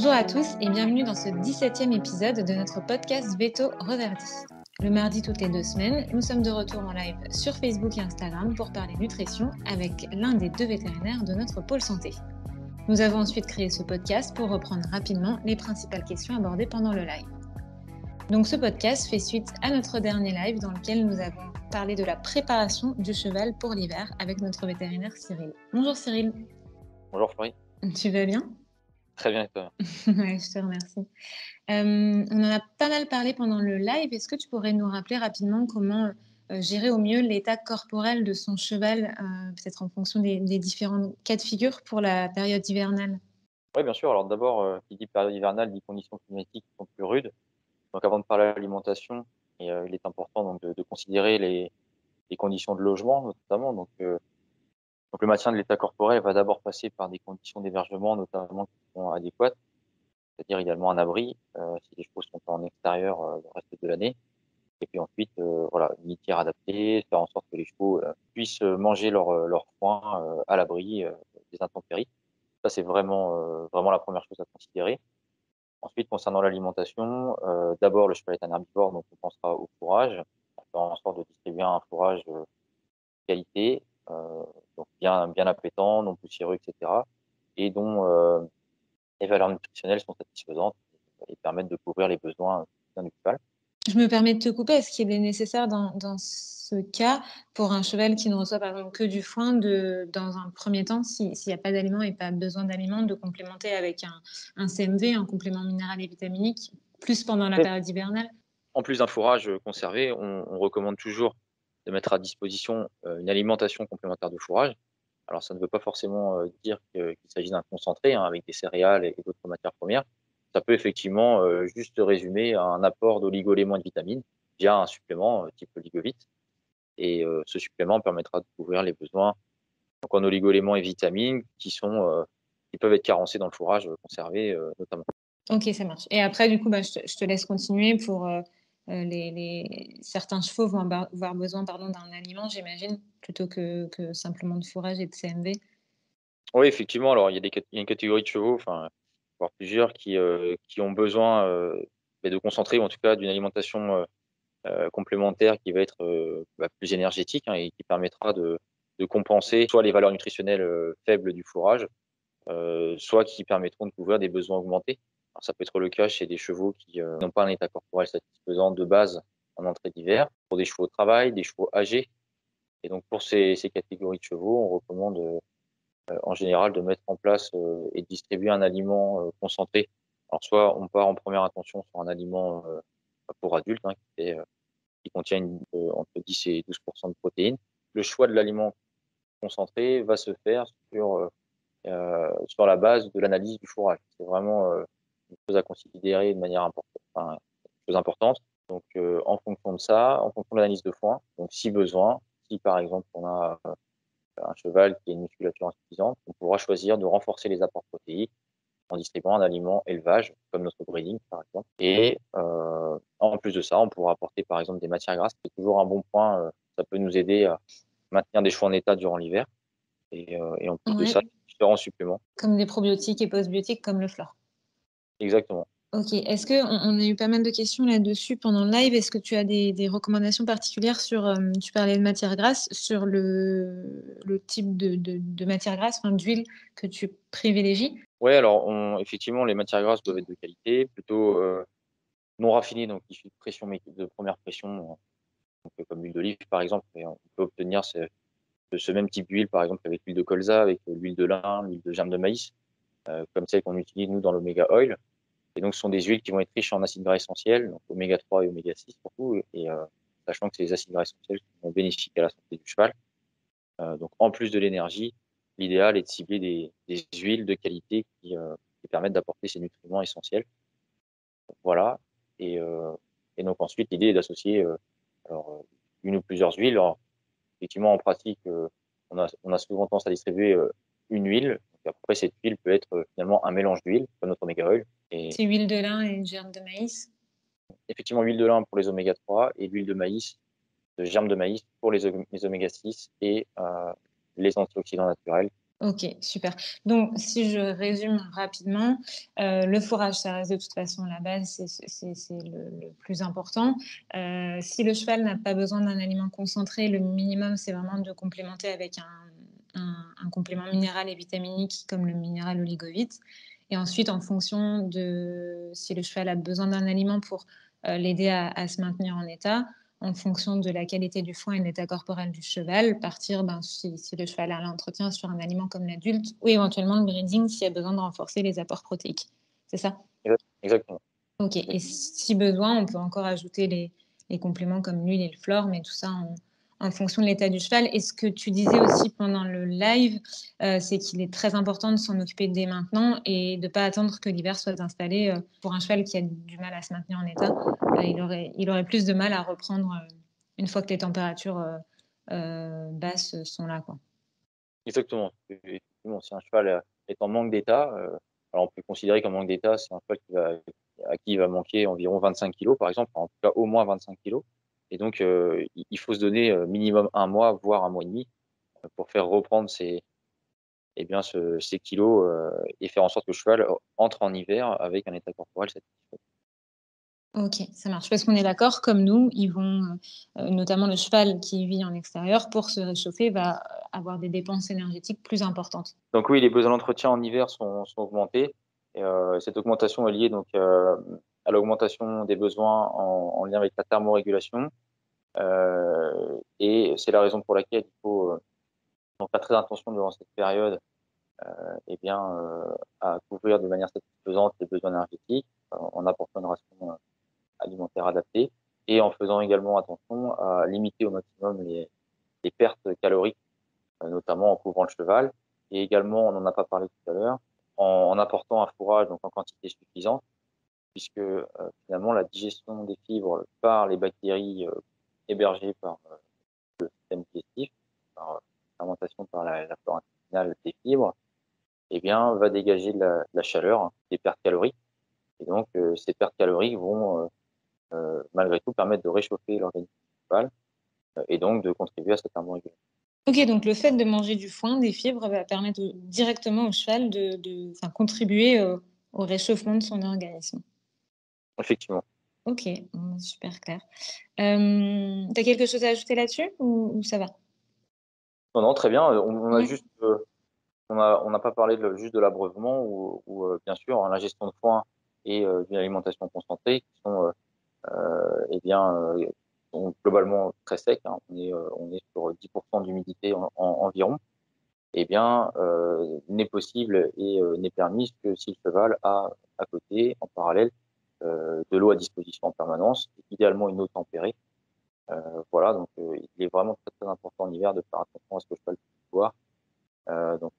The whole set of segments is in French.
Bonjour à tous et bienvenue dans ce 17e épisode de notre podcast Veto Reverdi. Le mardi toutes les deux semaines, nous sommes de retour en live sur Facebook et Instagram pour parler nutrition avec l'un des deux vétérinaires de notre pôle santé. Nous avons ensuite créé ce podcast pour reprendre rapidement les principales questions abordées pendant le live. Donc ce podcast fait suite à notre dernier live dans lequel nous avons parlé de la préparation du cheval pour l'hiver avec notre vétérinaire Cyril. Bonjour Cyril. Bonjour Florie. Tu vas bien? Très bien, toi. ouais, je te remercie. Euh, on en a pas mal parlé pendant le live. Est-ce que tu pourrais nous rappeler rapidement comment euh, gérer au mieux l'état corporel de son cheval, euh, peut-être en fonction des, différents cas de figure pour la période hivernale? Oui, bien sûr. Alors d'abord, qui dit période hivernale dit conditions climatiques qui sont plus rudes. Donc avant de parler de l'alimentation, il est important donc, de, considérer les, les, conditions de logement notamment. Donc donc le maintien de l'état corporel va d'abord passer par des conditions d'hébergement, notamment qui sont adéquates, c'est-à-dire également un abri euh, si les chevaux sont en extérieur euh, le reste de l'année. Et puis ensuite, euh, voilà, une litière adaptée, faire en sorte que les chevaux puissent manger leur, leur foin à l'abri des intempéries. Ça, c'est vraiment, vraiment la première chose à considérer. Ensuite, concernant l'alimentation, d'abord, le cheval est un herbivore, donc on pensera au fourrage, faire en sorte de distribuer un fourrage de qualité, euh, donc bien, bien appétant, non poussiéreux, etc. Et dont euh, les valeurs nutritionnelles sont satisfaisantes et permettent de couvrir les besoins du cheval. Je me permets de te couper. Est-ce qu'il est nécessaire dans, dans, ce cas, pour un cheval qui ne reçoit par exemple que du foin, de, dans un premier temps, s'il n'y a pas d'aliments et pas besoin d'aliments, de complémenter avec un, un, CMV, un complément minéral et vitaminique, plus pendant la période hivernale? En plus d'un fourrage conservé, on, on recommande toujours de mettre à disposition euh, une alimentation complémentaire de fourrage. Alors, ça ne veut pas forcément euh, dire qu'il s'agit d'un concentré hein, avec des céréales et, d'autres matières premières. Ça peut effectivement euh, juste résumer un apport d'oligo-éléments et de vitamines via un supplément type Oligovite. Et ce supplément permettra de couvrir les besoins donc en oligo-éléments et vitamines qui sont qui peuvent être carencés dans le fourrage conservé notamment. Ok, ça marche. Et après, du coup, bah, je, te, laisse continuer pour euh, les, certains chevaux vont avoir besoin d'un aliment, j'imagine, plutôt que, simplement de fourrage et de CMV. Oui, effectivement. Alors, il y a, une catégorie de chevaux, enfin, voire plusieurs, qui, euh, qui ont besoin euh, bah, de concentrer, ou en tout cas d'une alimentation complémentaire qui va être bah, plus énergétique hein, et qui permettra de, de, compenser soit les valeurs nutritionnelles faibles du fourrage, soit qui permettront de couvrir des besoins augmentés ça peut être le cas chez des chevaux qui euh, n'ont pas un état corporel satisfaisant de base en entrée d'hiver, pour des chevaux de travail, des chevaux âgés. Et donc pour ces, catégories de chevaux, on recommande euh, en général de mettre en place euh, et de distribuer un aliment concentré. Alors soit on part en première intention sur un aliment pour adultes hein, qui, contient entre 10 et 12 de protéines. Le choix de l'aliment concentré va se faire sur sur la base de l'analyse du fourrage. C'est vraiment à considérer de manière importante, enfin, chose importante. Donc, euh, en fonction de ça, en fonction de l'analyse de foin, donc si besoin, si par exemple on a euh, un cheval qui a une musculature insuffisante, on pourra choisir de renforcer les apports protéiques en distribuant un aliment élevage, comme notre breeding par exemple. Et euh, en plus de ça, on pourra apporter par exemple des matières grasses, c'est toujours un bon point. Ça peut nous aider à maintenir des choix en état durant l'hiver. Et, et, en plus de ça, différents suppléments. Comme des probiotiques et postbiotiques comme le flore. Exactement. Ok. Est-ce qu'on on a eu pas mal de questions là-dessus pendant le live? Est-ce que tu as des, recommandations particulières sur, euh, tu parlais de matière grasse, sur le, le type de, de, matière grasse, enfin, d'huile que tu privilégies? Oui, alors effectivement, les matières grasses doivent être de qualité, plutôt euh, non raffinées, donc issues de, pression, de première pression, euh, comme l'huile d'olive par exemple. Et on peut obtenir ce, ce même type d'huile, par exemple, avec l'huile de colza, avec l'huile de lin, l'huile de germe de maïs, comme celle qu'on utilise nous dans l'oméga oil. Et donc, ce sont des huiles qui vont être riches en acides gras essentiels, donc oméga 3 et oméga 6 surtout, et euh, sachant que c'est les acides gras essentiels qui vont bénéficier à la santé du cheval. Euh, donc, en plus de l'énergie, l'idéal est de cibler des, huiles de qualité qui, euh, qui permettent d'apporter ces nutriments essentiels. voilà. Et, donc, ensuite, l'idée est d'associer alors, une ou plusieurs huiles. Alors, effectivement, en pratique, on, a, souvent tendance à distribuer une huile. Après, cette huile peut être finalement un mélange d'huile, comme notre oméga oil, c'est huile de lin et germe de maïs Effectivement, huile de lin pour les oméga 3 et l'huile de maïs, de germe de maïs pour les, oméga 6 et euh, les antioxydants naturels Ok, super. Donc, si je résume rapidement, euh, le fourrage, ça reste de toute façon la base, c'est le, le, plus important. Euh, si le cheval n'a pas besoin d'un aliment concentré, le minimum, c'est vraiment de complémenter avec un, un, un, complément minéral et vitaminique comme le minéral oligovite. Et ensuite, en fonction de si le cheval a besoin d'un aliment pour euh, l'aider à, à, se maintenir en état, en fonction de la qualité du foin et de l'état corporel du cheval, partir, ben, si, si, le cheval a l'entretien, sur un aliment comme l'adulte, ou éventuellement le breeding s'il y a besoin de renforcer les apports protéiques. C'est ça? Exactement. Ok, et si besoin, on peut encore ajouter les, les compléments comme l'huile et le flore, mais tout ça, on, en fonction de l'état du cheval. Et ce que tu disais aussi pendant le live, euh, c'est qu'il est très important de s'en occuper dès maintenant et de ne pas attendre que l'hiver soit installé. Euh, pour un cheval qui a du mal à se maintenir en état, euh, il, aurait, plus de mal à reprendre une fois que les températures basses sont là. Exactement. Si un cheval est en manque d'état, alors on peut considérer qu'un manque d'état, c'est un cheval à qui il va manquer environ 25 kg, par exemple, en tout cas au moins 25 kg. Et donc, euh, il faut se donner euh, minimum un mois, voire un mois et demi, euh, pour faire reprendre ces, eh bien, ce, ces kilos euh, et faire en sorte que le cheval entre en hiver avec un état corporel satisfait. Ok, ça marche. Parce qu'on est d'accord, comme nous, ils vont, euh, notamment le cheval qui vit en extérieur, pour se réchauffer, va avoir des dépenses énergétiques plus importantes. Donc oui, les besoins d'entretien en hiver sont, sont augmentés. Et, cette augmentation est liée donc à l'augmentation des besoins en, en, lien avec la thermorégulation. Euh, et c'est la raison pour laquelle il faut euh, donc faire très attention durant cette période euh, eh bien, à couvrir de manière satisfaisante les besoins énergétiques en apportant une ration alimentaire adaptée et en faisant également attention à limiter au maximum les, les pertes caloriques, notamment en couvrant le cheval. Et également, on n'en a pas parlé tout à l'heure, en, en, apportant un fourrage donc en quantité suffisante puisque euh, finalement la digestion des fibres par les bactéries euh, hébergées par euh, le système digestif, par fermentation par la, flore intestinale des fibres, eh bien, va dégager de la, chaleur, hein, des pertes caloriques. Et donc, ces pertes caloriques vont malgré tout permettre de réchauffer l'organisme principal et donc de contribuer à cette thermorégulation. Ok, donc le fait de manger du foin, des fibres, va permettre directement au cheval de, contribuer au réchauffement de son organisme. Effectivement. Ok, super clair. Euh, tu as quelque chose à ajouter là-dessus ou, ou, ça va? Non, non, très bien. On, on a oui. juste, euh, on n'a on pas parlé de, juste de l'abreuvement ou, ou euh, bien sûr hein, la gestion de foin et euh, d'une alimentation concentrée qui sont, eh bien, sont globalement très secs. Hein. On, est, on est sur 10% d'humidité en, en, environ. Eh bien, n'est possible et n'est permise que si le cheval a à côté, en parallèle, euh, de l'eau à disposition en permanence, idéalement une eau tempérée. Euh, voilà, donc euh, il est vraiment très, très important en hiver de faire attention à ce que le cheval puisse boire. donc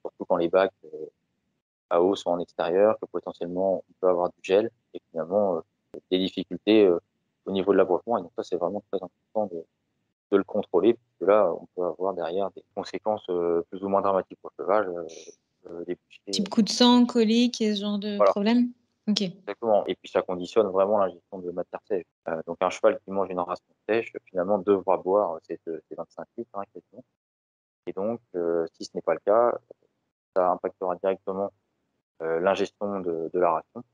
surtout quand les bacs à eau sont en extérieur, que potentiellement on peut avoir du gel et finalement des difficultés au niveau de l'abreuvoir. Et donc ça, c'est vraiment très important de, de, le contrôler, puisque là, on peut avoir derrière des conséquences plus ou moins dramatiques pour le cheval. Euh, des Type coup de sang, colique et ce genre de voilà. problème? Okay. Exactement. Et puis ça conditionne vraiment la gestion de matière sèche. Euh, donc un cheval qui mange une ration sèche, finalement, devra boire ces, ces 25 litres, hein. Et donc, euh, si ce n'est pas le cas, ça impactera directement euh, l'ingestion de, la ration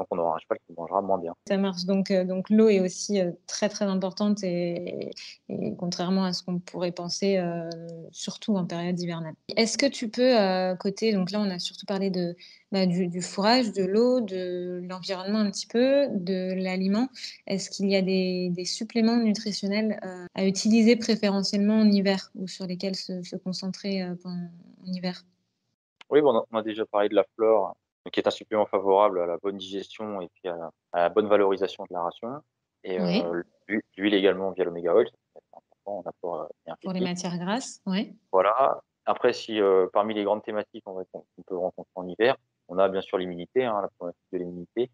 donc on aura un cheval qui mangera moins bien. Ça marche. Donc, euh, donc l'eau est aussi euh, très très importante et, et, contrairement à ce qu'on pourrait penser, euh, surtout en période hivernale. Est-ce que tu peux, euh, côté, donc là on a surtout parlé de, bah, du, du, fourrage, de l'eau, de l'environnement un petit peu, de l'aliment, est-ce qu'il y a des, des suppléments nutritionnels euh, à utiliser préférentiellement en hiver ou sur lesquels se, se concentrer en hiver? Oui, bon, on a déjà parlé de la flore qui est un supplément favorable à la bonne digestion et puis à la, à la bonne valorisation de la ration. Et oui. euh, l'huile également via l'oméga oil, important en apport euh, Pour les matières grasses, oui. Voilà. Après, si euh, parmi les grandes thématiques qu'on peut rencontrer en hiver, on a bien sûr l'immunité, hein, la problématique de l'immunité,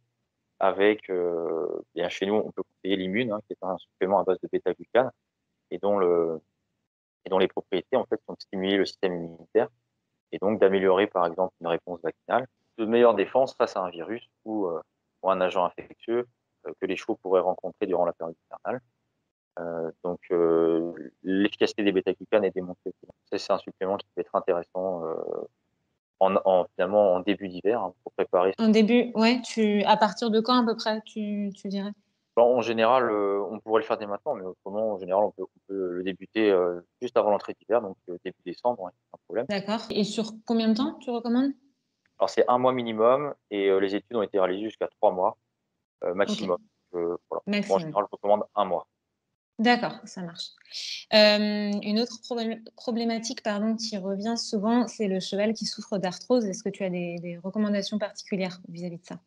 avec, euh, bien chez nous, on peut conseiller l'immune, hein, qui est un supplément à base de bêta-glucane, et dont le et dont les propriétés en fait sont de stimuler le système immunitaire et donc d'améliorer par exemple une réponse vaccinale de meilleure défense face à un virus ou, euh, ou un agent infectieux euh, que les chevaux pourraient rencontrer durant la période hivernale. donc l'efficacité des bêta-glucanes est démontrée. C'est un supplément qui peut être intéressant en, finalement en début d'hiver hein, pour préparer. En début, ouais. Tu à partir de quand à peu près tu, tu dirais? En général, on pourrait le faire dès maintenant, mais autrement, en général, on peut, on peut le débuter juste avant l'entrée d'hiver, donc début décembre, un problème. D'accord. Et sur combien de temps tu recommandes? Alors c'est un mois minimum, et les études ont été réalisées jusqu'à trois mois maximum. voilà. maximum. en général, je recommande un mois. D'accord, ça marche. Euh, une autre problématique pardon, qui revient souvent, c'est le cheval qui souffre d'arthrose. Est-ce que tu as des, recommandations particulières vis-à-vis de ça?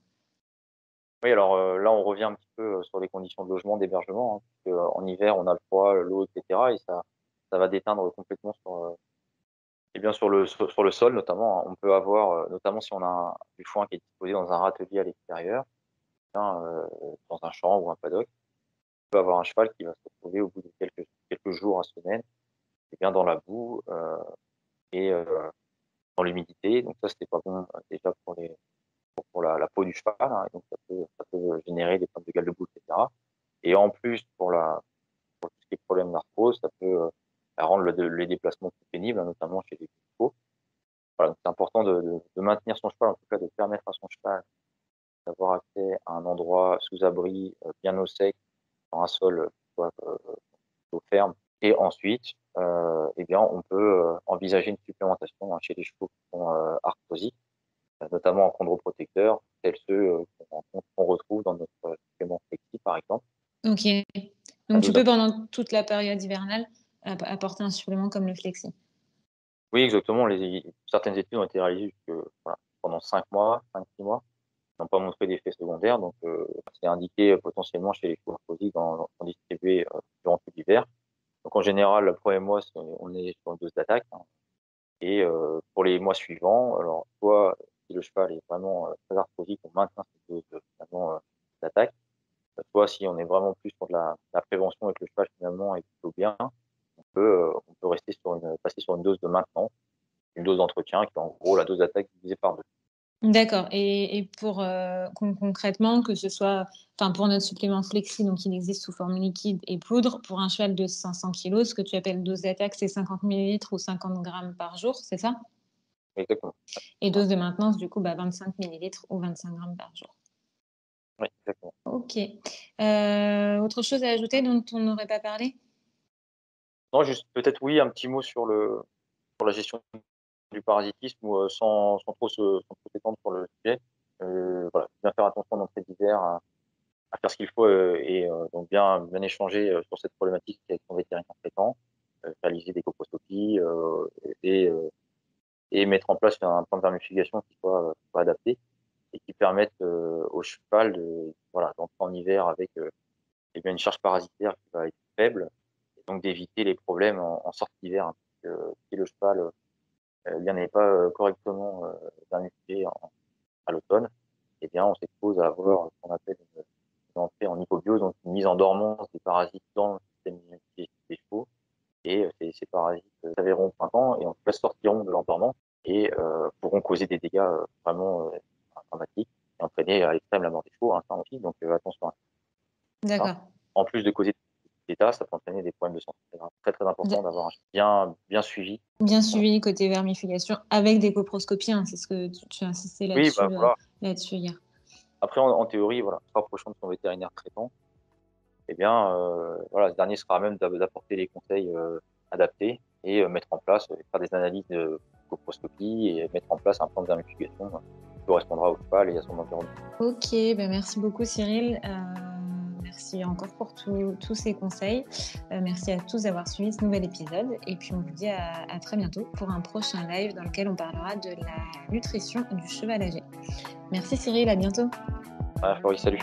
Oui, alors euh, là, on revient un petit peu euh, sur les conditions de logement, d'hébergement. Hein, en hiver, on a le froid, l'eau, etc. Et ça, ça va déteindre complètement sur, et bien sur, le, sur, le sol, notamment. Hein. On peut avoir, notamment si on a du foin qui est disposé dans un râtelier à l'extérieur, dans un champ ou un paddock peut avoir un cheval qui va se retrouver au bout de quelques, quelques jours, à semaine, et bien dans la boue euh, et euh, dans l'humidité. Donc ça, c'était pas bon euh, déjà pour, les, pour, la, peau du cheval. Hein, donc ça peut, ça peut générer des problèmes de gale de boue, etc. Et en plus, pour, la, pour tout ce qui est problème d'arthrose, ça peut rendre les déplacements plus pénibles, hein, notamment chez les chevaux. Voilà, c'est important de, de, de, maintenir son cheval, en tout cas de permettre à son cheval d'avoir accès à un endroit sous abri, bien au sec, un sol soit euh, ferme. Et ensuite, euh, eh bien, on peut euh, envisager une supplémentation hein, chez les chevaux qui sont arthrosiques, notamment en chondroprotecteurs, tels ceux qu'on retrouve dans notre supplément flexi, par exemple. Ok. Donc, tu peux, pendant toute la période hivernale, apporter un supplément comme le flexi. Oui, exactement. Certaines études ont été réalisées pendant 5 mois, 5-6 mois n'ont pas montré d'effets secondaires. Donc, euh, c'est indiqué euh, potentiellement chez les chevaux dans, sont distribués euh, durant tout l'hiver. Donc, en général, le premier mois, on est sur une dose d'attaque. Hein. Et pour les mois suivants, alors, soit si le cheval est vraiment très arthrosique, on maintient cette dose d'attaque. Soit si on est vraiment plus pour de la, la, prévention et que le cheval finalement est plutôt bien, peut, on peut rester sur une, passer sur une dose de maintenance, une dose d'entretien qui est en gros la dose d'attaque divisée par deux. D'accord et pour, euh, concrètement, que ce soit pour notre supplément Flexi, donc il existe sous forme liquide et poudre, pour un cheval de 500 kg, ce que tu appelles dose d'attaque, c'est 50 ml ou 50 grammes par jour, c'est ça? Exactement. Et dose de maintenance, du coup, bah, 25 ml ou 25 grammes par jour. Oui, exactement. OK. Euh, autre chose à ajouter dont on n'aurait pas parlé? Non, juste peut-être oui, un petit mot sur le sur la gestion du parasitisme euh, sans, sans, trop se sans trop s'étendre sur le sujet. Euh, voilà, bien faire attention dans cette hiver à, à, faire ce qu'il faut euh, et donc bien, bien échanger sur cette problématique avec son vétérinaire traitant, réaliser des coproscopies et, et mettre en place un plan de vermification qui soit, soit adapté et qui permette au cheval de voilà d'entrer en hiver avec eh bien une charge parasitaire qui va être faible donc d'éviter les problèmes en, en sortie d'hiver. Hein, si le cheval n'y en avait pas euh, correctement euh, à l'automne, eh bien, on s'expose à avoir ce qu'on appelle une, entrée en hypobiose, donc une mise en dormance des parasites dans le système immunitaire des chevaux. Et euh, ces, ces parasites s'avéreront au printemps et en tout cas sortiront de l'endormance et pourront causer des dégâts vraiment dramatiques et entraîner à l'extrême la mort des chevaux, hein, ça aussi, donc attention à ça. D'accord. En plus de causer ça peut entraîner des problèmes de santé. C'est très très important d'avoir un bien, bien suivi. Bien suivi côté vermification avec des coproscopies, hein, c'est ce que tu, as insisté là-dessus oui, bah, euh, hier. Après, en, théorie, voilà, se rapprochant de son vétérinaire traitant, eh bien, euh, voilà, ce dernier sera à même d'apporter les conseils euh, adaptés et mettre en place, faire des analyses de coproscopie et mettre en place un plan de vermification qui correspondra au cheval et à son environnement. Ok, ben merci beaucoup Cyril. Merci encore pour tous ces conseils. Euh, merci à tous d'avoir suivi ce nouvel épisode. Et puis on vous dit à, très bientôt pour un prochain live dans lequel on parlera de la nutrition du cheval âgé. Merci Cyril, à bientôt. Ah, oui, salut.